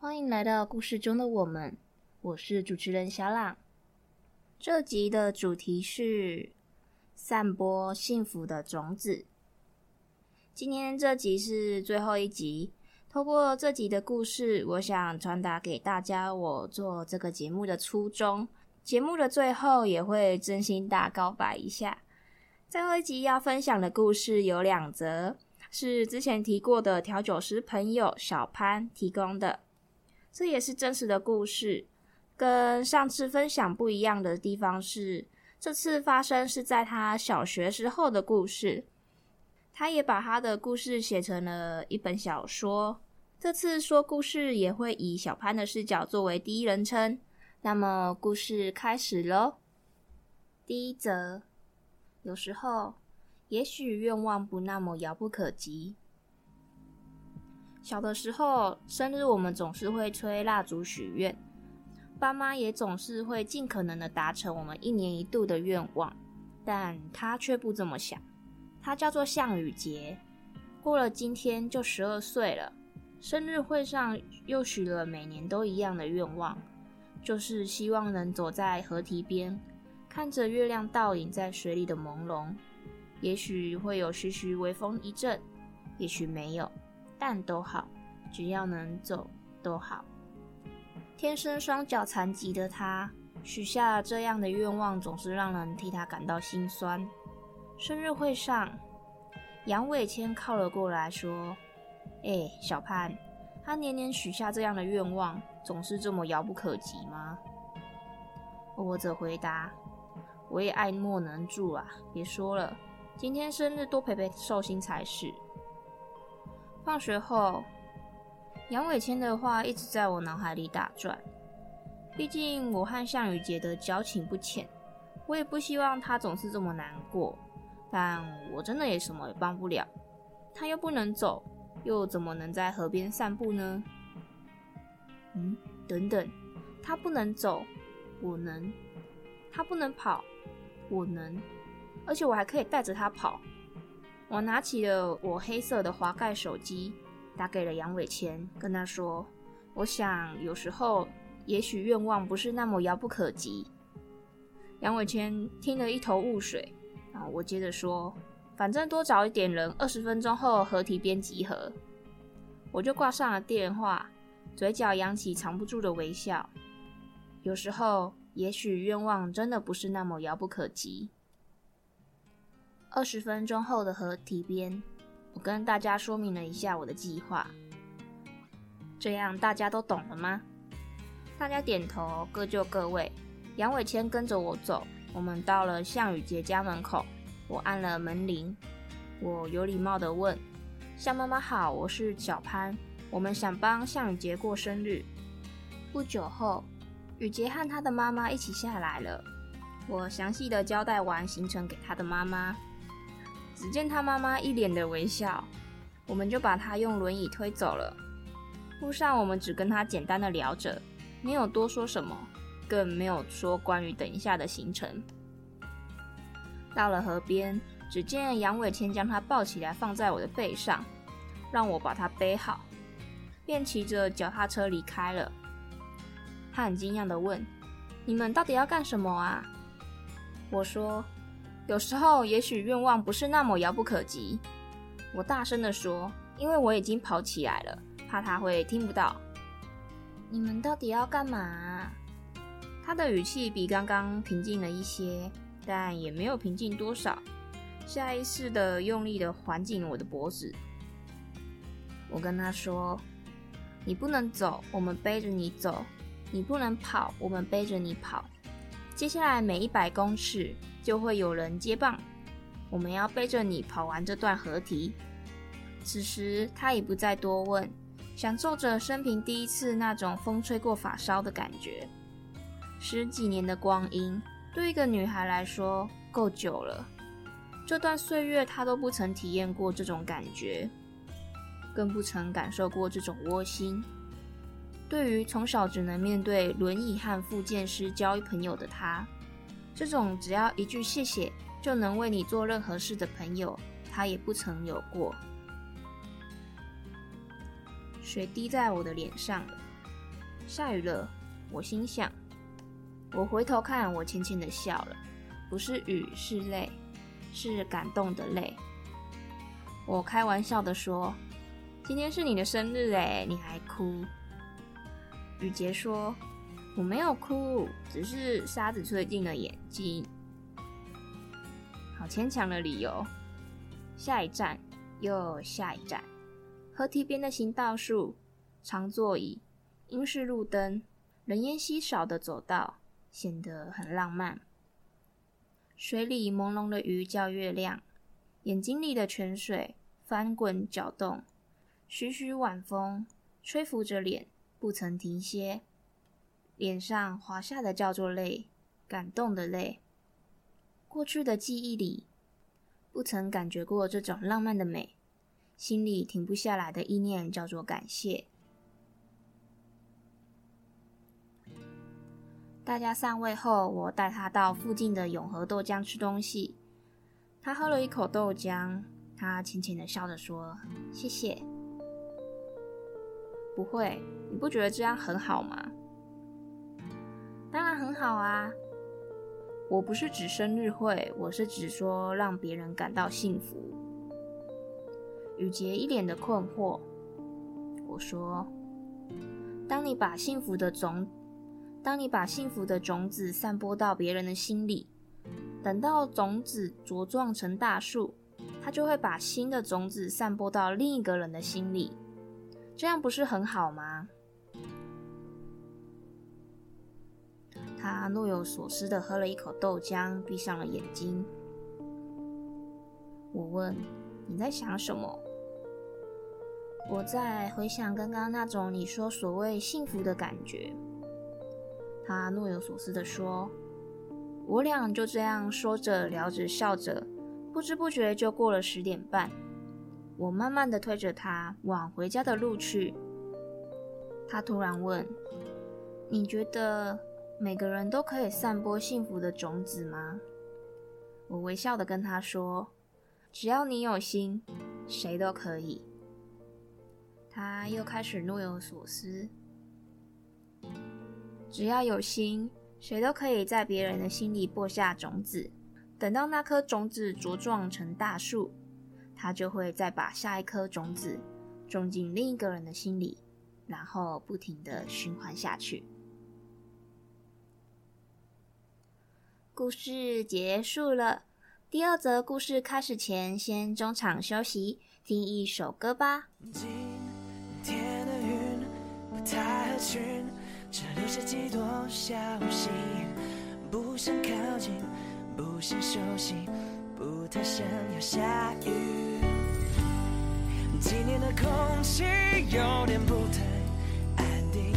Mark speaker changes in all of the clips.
Speaker 1: 欢迎来到故事中的我们，我是主持人小朗。这集的主题是散播幸福的种子。今天这集是最后一集，透过这集的故事，我想传达给大家我做这个节目的初衷。节目的最后也会真心大告白一下。最后一集要分享的故事有两则，是之前提过的调酒师朋友小潘提供的，这也是真实的故事。跟上次分享不一样的地方是，这次发生是在他小学时候的故事。他也把他的故事写成了一本小说。这次说故事也会以小潘的视角作为第一人称。那么故事开始喽。第一则。有时候，也许愿望不那么遥不可及。小的时候，生日我们总是会吹蜡烛许愿，爸妈也总是会尽可能的达成我们一年一度的愿望，但他却不这么想。他叫做项羽杰，过了今天就十二岁了。生日会上又许了每年都一样的愿望，就是希望能走在河堤边。看着月亮倒影在水里的朦胧，也许会有徐徐微风一阵，也许没有，但都好，只要能走都好。天生双脚残疾的他，许下这样的愿望，总是让人替他感到心酸。生日会上，杨伟谦靠了过来说：“哎，小潘，他年年许下这样的愿望，总是这么遥不可及吗？”我则回答。我也爱莫能助啊！别说了，今天生日多陪陪寿星才是。放学后，杨伟谦的话一直在我脑海里打转。毕竟我和项羽杰的交情不浅，我也不希望他总是这么难过。但我真的也什么也帮不了。他又不能走，又怎么能在河边散步呢？嗯，等等，他不能走，我能；他不能跑。我能，而且我还可以带着他跑。我拿起了我黑色的滑盖手机，打给了杨伟谦，跟他说：“我想有时候，也许愿望不是那么遥不可及。”杨伟谦听得一头雾水。然后我接着说：“反正多找一点人，二十分钟后河堤边集合。”我就挂上了电话，嘴角扬起藏不住的微笑。有时候。也许愿望真的不是那么遥不可及。二十分钟后的河堤边，我跟大家说明了一下我的计划，这样大家都懂了吗？大家点头，各就各位。杨伟谦跟着我走，我们到了项羽杰家门口，我按了门铃，我有礼貌地问：“项妈妈好，我是小潘，我们想帮项羽杰过生日。”不久后。雨杰和他的妈妈一起下来了。我详细的交代完行程给他的妈妈，只见他妈妈一脸的微笑，我们就把他用轮椅推走了。路上我们只跟他简单的聊着，没有多说什么，更没有说关于等一下的行程。到了河边，只见杨伟谦将他抱起来放在我的背上，让我把他背好，便骑着脚踏车离开了。他很惊讶的问：“你们到底要干什么啊？”我说：“有时候，也许愿望不是那么遥不可及。”我大声地说：“因为我已经跑起来了，怕他会听不到。”你们到底要干嘛？他的语气比刚刚平静了一些，但也没有平静多少。下意识地用力地环紧我的脖子。我跟他说：“你不能走，我们背着你走。”你不能跑，我们背着你跑。接下来每一百公尺就会有人接棒，我们要背着你跑完这段合体。此时他已不再多问，享受着生平第一次那种风吹过发梢的感觉。十几年的光阴对一个女孩来说够久了，这段岁月她都不曾体验过这种感觉，更不曾感受过这种窝心。对于从小只能面对轮椅和复健师交朋友的她，这种只要一句谢谢就能为你做任何事的朋友，他也不曾有过。水滴在我的脸上，下雨了，我心想。我回头看，我浅浅的笑了，不是雨，是泪，是感动的泪。我开玩笑的说：“今天是你的生日诶，你还哭？”雨洁说：“我没有哭，只是沙子吹进了眼睛。”好牵强的理由。下一站又下一站，河堤边的行道树，长座椅，英式路灯，人烟稀少的走道。显得很浪漫。水里朦胧的鱼叫月亮，眼睛里的泉水翻滚搅动，徐徐晚风吹拂着脸，不曾停歇。脸上滑下的叫做泪，感动的泪。过去的记忆里，不曾感觉过这种浪漫的美，心里停不下来的意念叫做感谢。大家散位后，我带他到附近的永和豆浆吃东西。他喝了一口豆浆，他浅浅的笑着说：“谢谢。”不会，你不觉得这样很好吗？当然很好啊！我不是指生日会，我是指说让别人感到幸福。雨洁一脸的困惑。我说：“当你把幸福的种。”当你把幸福的种子散播到别人的心里，等到种子茁壮成大树，它就会把新的种子散播到另一个人的心里，这样不是很好吗？他若有所思地喝了一口豆浆，闭上了眼睛。我问：“你在想什么？”我在回想刚刚那种你说所谓幸福的感觉。他若有所思地说：“我俩就这样说着、聊着、笑着，不知不觉就过了十点半。我慢慢地推着他往回家的路去。他突然问：‘你觉得每个人都可以散播幸福的种子吗？’我微笑地跟他说：‘只要你有心，谁都可以。’他又开始若有所思。”只要有心，谁都可以在别人的心里播下种子。等到那颗种子茁壮成大树，他就会再把下一颗种子种进另一个人的心里，然后不停地循环下去。故事结束了。第二则故事开始前，先中场休息，听一首歌吧。今天的云不太合群只留下几朵消息，不想靠近，不想休息，不太想要下雨。今天的空气有点不太安定，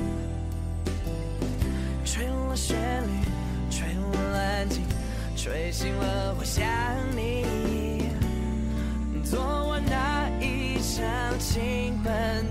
Speaker 1: 吹动了旋律，安静，吹醒了我想你。昨晚那一场倾盆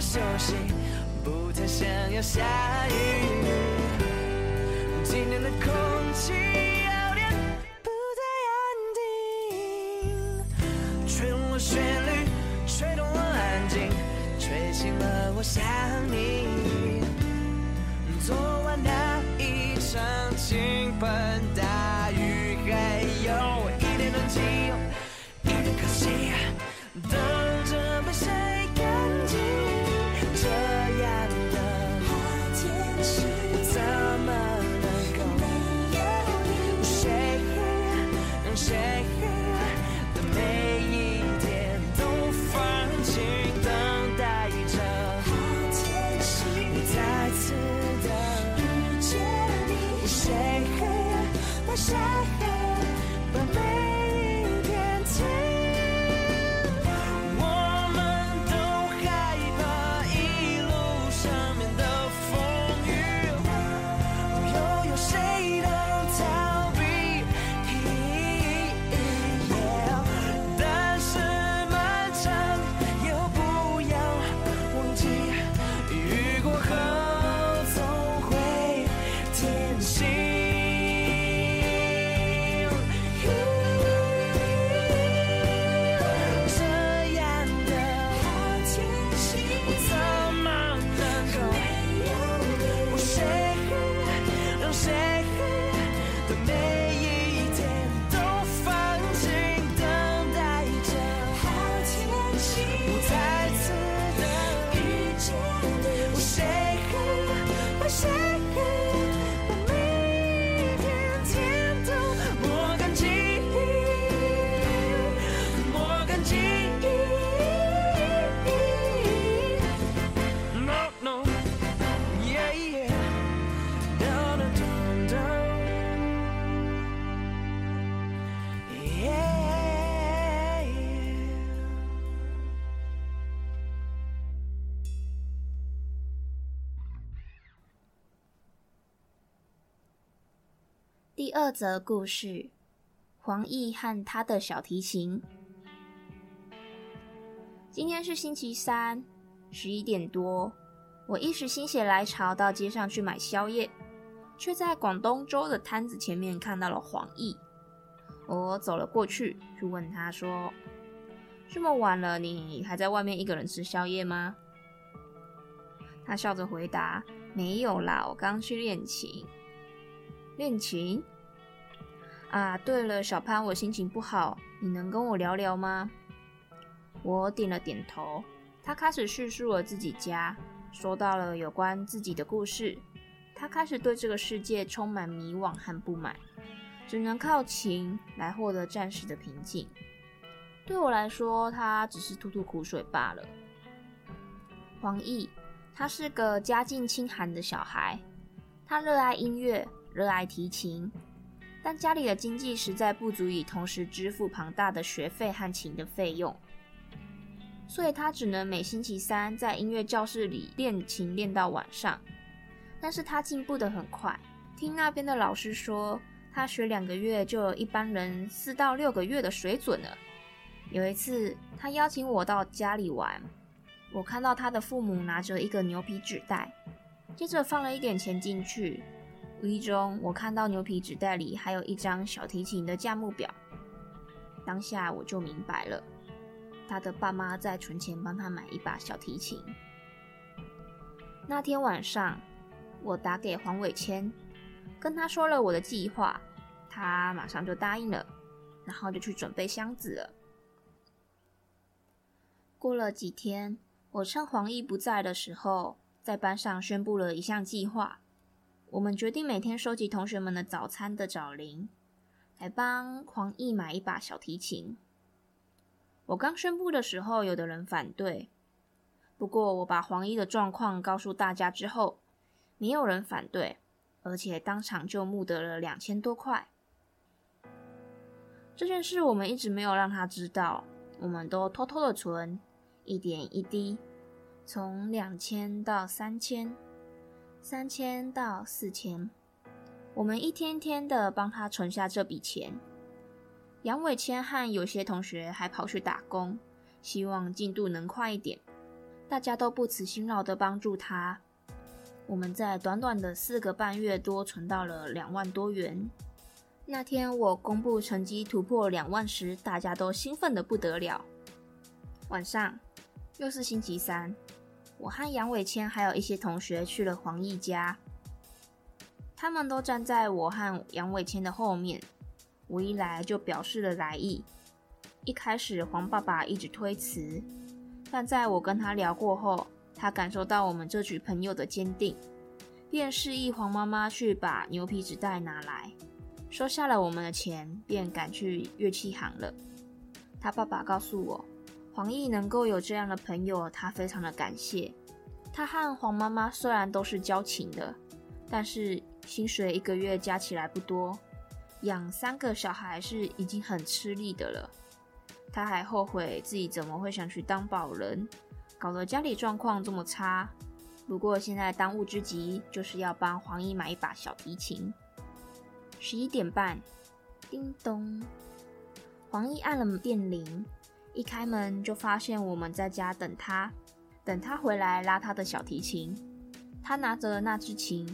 Speaker 1: 休息，不太想要下雨。今天的空气有点不太安定，吹动了旋律，吹动了安静，吹醒了我想你。昨晚那一场倾盆二则故事：黄奕和他的小提琴。今天是星期三，十一点多，我一时心血来潮到街上去买宵夜，却在广东粥的摊子前面看到了黄奕。我走了过去，就问他说：“这么晚了，你还在外面一个人吃宵夜吗？”他笑着回答：“没有啦，我刚去练琴。”练琴？啊，对了，小潘，我心情不好，你能跟我聊聊吗？我点了点头。他开始叙述了自己家，说到了有关自己的故事。他开始对这个世界充满迷惘和不满，只能靠琴来获得暂时的平静。对我来说，他只是吐吐苦水罢了。黄奕，他是个家境清寒的小孩，他热爱音乐。热爱提琴，但家里的经济实在不足以同时支付庞大的学费和琴的费用，所以他只能每星期三在音乐教室里练琴练到晚上。但是他进步得很快，听那边的老师说，他学两个月就有一般人四到六个月的水准了。有一次，他邀请我到家里玩，我看到他的父母拿着一个牛皮纸袋，接着放了一点钱进去。无意中，我看到牛皮纸袋里还有一张小提琴的价目表。当下我就明白了，他的爸妈在存钱帮他买一把小提琴。那天晚上，我打给黄伟谦，跟他说了我的计划，他马上就答应了，然后就去准备箱子了。过了几天，我趁黄奕不在的时候，在班上宣布了一项计划。我们决定每天收集同学们的早餐的找零，来帮黄奕买一把小提琴。我刚宣布的时候，有的人反对，不过我把黄奕的状况告诉大家之后，没有人反对，而且当场就募得了两千多块。这件事我们一直没有让他知道，我们都偷偷的存，一点一滴，从两千到三千。三千到四千，我们一天天的帮他存下这笔钱。杨伟谦和有些同学还跑去打工，希望进度能快一点。大家都不辞辛劳的帮助他。我们在短短的四个半月多存到了两万多元。那天我公布成绩突破两万时，大家都兴奋得不得了。晚上，又是星期三。我和杨伟谦还有一些同学去了黄奕家，他们都站在我和杨伟谦的后面。我一来就表示了来意。一开始黄爸爸一直推辞，但在我跟他聊过后，他感受到我们这群朋友的坚定，便示意黄妈妈去把牛皮纸袋拿来，收下了我们的钱，便赶去乐器行了。他爸爸告诉我。黄奕能够有这样的朋友，他非常的感谢。他和黄妈妈虽然都是交情的，但是薪水一个月加起来不多，养三个小孩是已经很吃力的了。他还后悔自己怎么会想去当保人，搞得家里状况这么差。不过现在当务之急就是要帮黄奕买一把小提琴。十一点半，叮咚，黄奕按了电铃。一开门就发现我们在家等他，等他回来拉他的小提琴。他拿着那只琴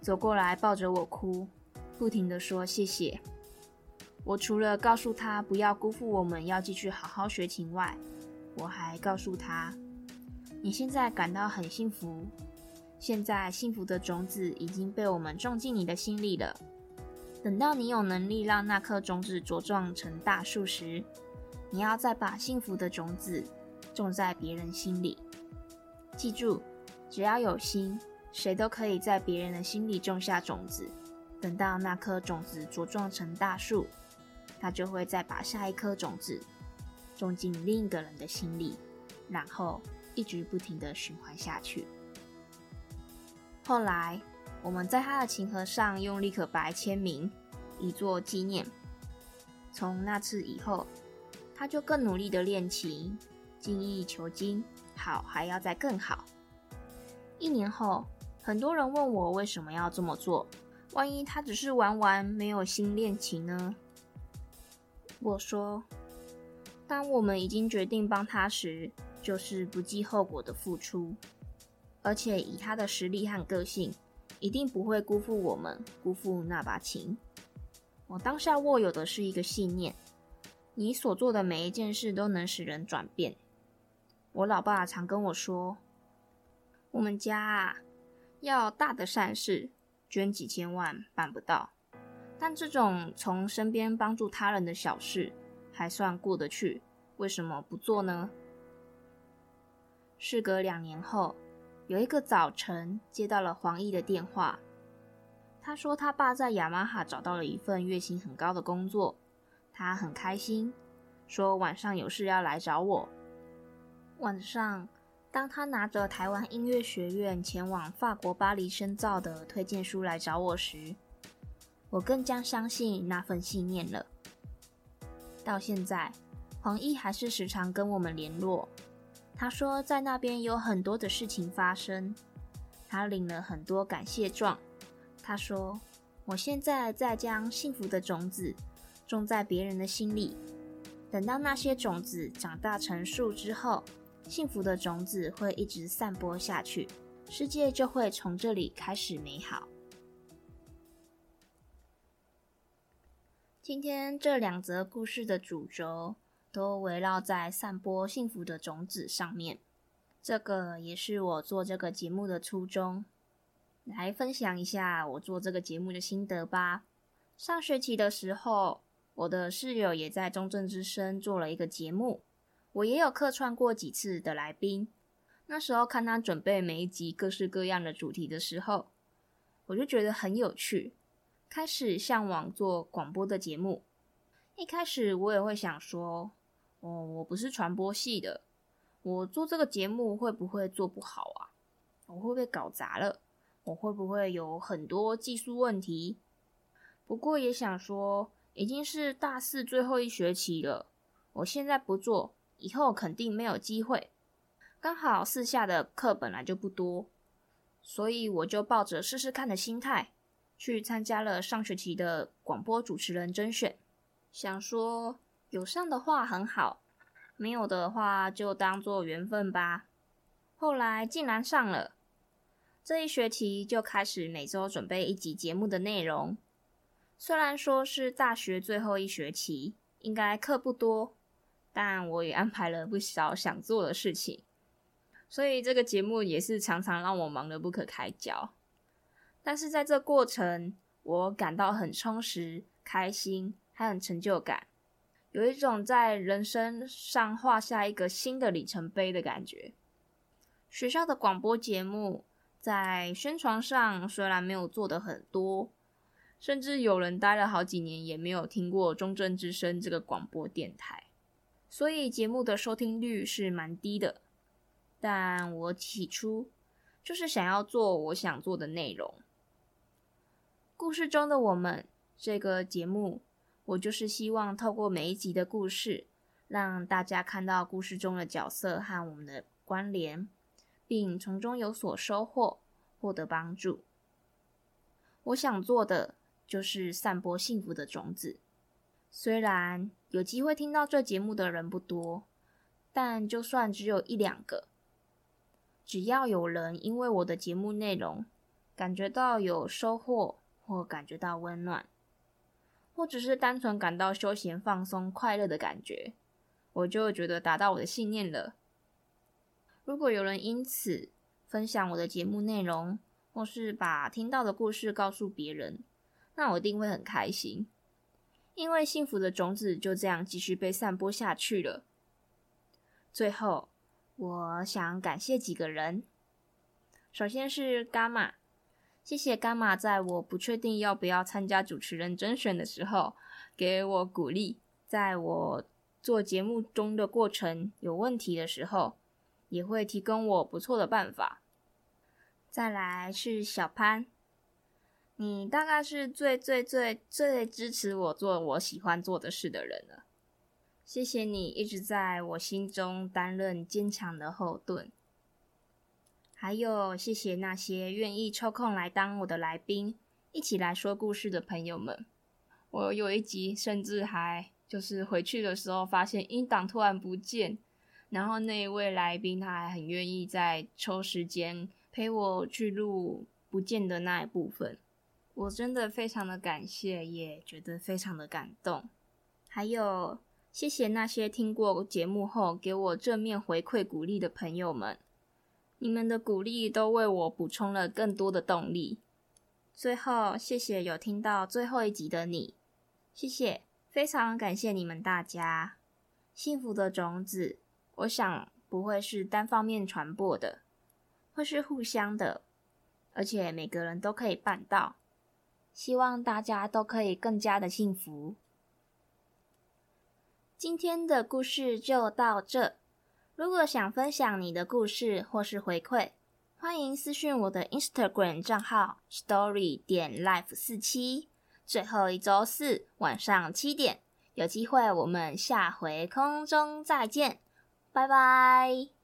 Speaker 1: 走过来，抱着我哭，不停地说谢谢。我除了告诉他不要辜负我们要继续好好学琴外，我还告诉他，你现在感到很幸福，现在幸福的种子已经被我们种进你的心里了。等到你有能力让那颗种子茁壮成大树时，你要再把幸福的种子种在别人心里，记住，只要有心，谁都可以在别人的心里种下种子。等到那颗种子茁壮成大树，它就会再把下一颗种子种进另一个人的心里，然后一直不停的循环下去。后来，我们在他的琴盒上用立可白签名，以作纪念。从那次以后，他就更努力地练琴，精益求精，好还要再更好。一年后，很多人问我为什么要这么做？万一他只是玩玩，没有心练琴呢？我说，当我们已经决定帮他时，就是不计后果的付出。而且以他的实力和个性，一定不会辜负我们，辜负那把琴。我当下握有的是一个信念：你所做的每一件事都能使人转变。我老爸常跟我说，我们家啊，要大的善事，捐几千万办不到，但这种从身边帮助他人的小事，还算过得去。为什么不做呢？事隔两年后。有一个早晨，接到了黄奕的电话。他说他爸在雅马哈找到了一份月薪很高的工作，他很开心，说晚上有事要来找我。晚上，当他拿着台湾音乐学院前往法国巴黎深造的推荐书来找我时，我更加相信那份信念了。到现在，黄奕还是时常跟我们联络。他说，在那边有很多的事情发生，他领了很多感谢状。他说，我现在在将幸福的种子种在别人的心里，等到那些种子长大成树之后，幸福的种子会一直散播下去，世界就会从这里开始美好。今天这两则故事的主轴。都围绕在散播幸福的种子上面，这个也是我做这个节目的初衷。来分享一下我做这个节目的心得吧。上学期的时候，我的室友也在中正之声做了一个节目，我也有客串过几次的来宾。那时候看他准备每一集各式各样的主题的时候，我就觉得很有趣，开始向往做广播的节目。一开始我也会想说，哦，我不是传播系的，我做这个节目会不会做不好啊？我会不会搞砸了？我会不会有很多技术问题？不过也想说，已经是大四最后一学期了，我现在不做，以后肯定没有机会。刚好四下的课本来就不多，所以我就抱着试试看的心态，去参加了上学期的广播主持人甄选，想说。有上的话很好，没有的话就当做缘分吧。后来竟然上了，这一学期就开始每周准备一集节目的内容。虽然说是大学最后一学期，应该课不多，但我也安排了不少想做的事情，所以这个节目也是常常让我忙得不可开交。但是在这过程，我感到很充实、开心，还很成就感。有一种在人生上画下一个新的里程碑的感觉。学校的广播节目在宣传上虽然没有做得很多，甚至有人待了好几年也没有听过中正之声这个广播电台，所以节目的收听率是蛮低的。但我起初就是想要做我想做的内容。故事中的我们这个节目。我就是希望透过每一集的故事，让大家看到故事中的角色和我们的关联，并从中有所收获，获得帮助。我想做的就是散播幸福的种子。虽然有机会听到这节目的人不多，但就算只有一两个，只要有人因为我的节目内容感觉到有收获，或感觉到温暖。或只是单纯感到休闲、放松、快乐的感觉，我就觉得达到我的信念了。如果有人因此分享我的节目内容，或是把听到的故事告诉别人，那我一定会很开心，因为幸福的种子就这样继续被散播下去了。最后，我想感谢几个人，首先是伽马。谢谢伽马，在我不确定要不要参加主持人甄选的时候，给我鼓励；在我
Speaker 2: 做节目中的过程有问题的时候，也会提供我不错的办法。再来是小潘，你大概是最最最最支持我做我喜欢做的事的人了。谢谢你一直在我心中担任坚强的后盾。还有，谢谢那些愿意抽空来当我的来宾，一起来说故事的朋友们。我有一集甚至还就是回去的时候发现音档突然不见，然后那一位来宾他还很愿意再抽时间。陪我去录不见的那一部分，我真的非常的感谢，也觉得非常的感动。还有，谢谢那些听过节目后给我正面回馈鼓励的朋友们，你们的鼓励都为我补充了更多的动力。最后，谢谢有听到最后一集的你，谢谢，非常感谢你们大家。幸福的种子，我想不会是单方面传播的。会是互相的，而且每个人都可以办到。希望大家都可以更加的幸福。今天的故事就到这。如果想分享你的故事或是回馈，欢迎私讯我的 Instagram 账号 story 点 life 四七。最后一周四晚上七点，有机会我们下回空中再见，拜拜。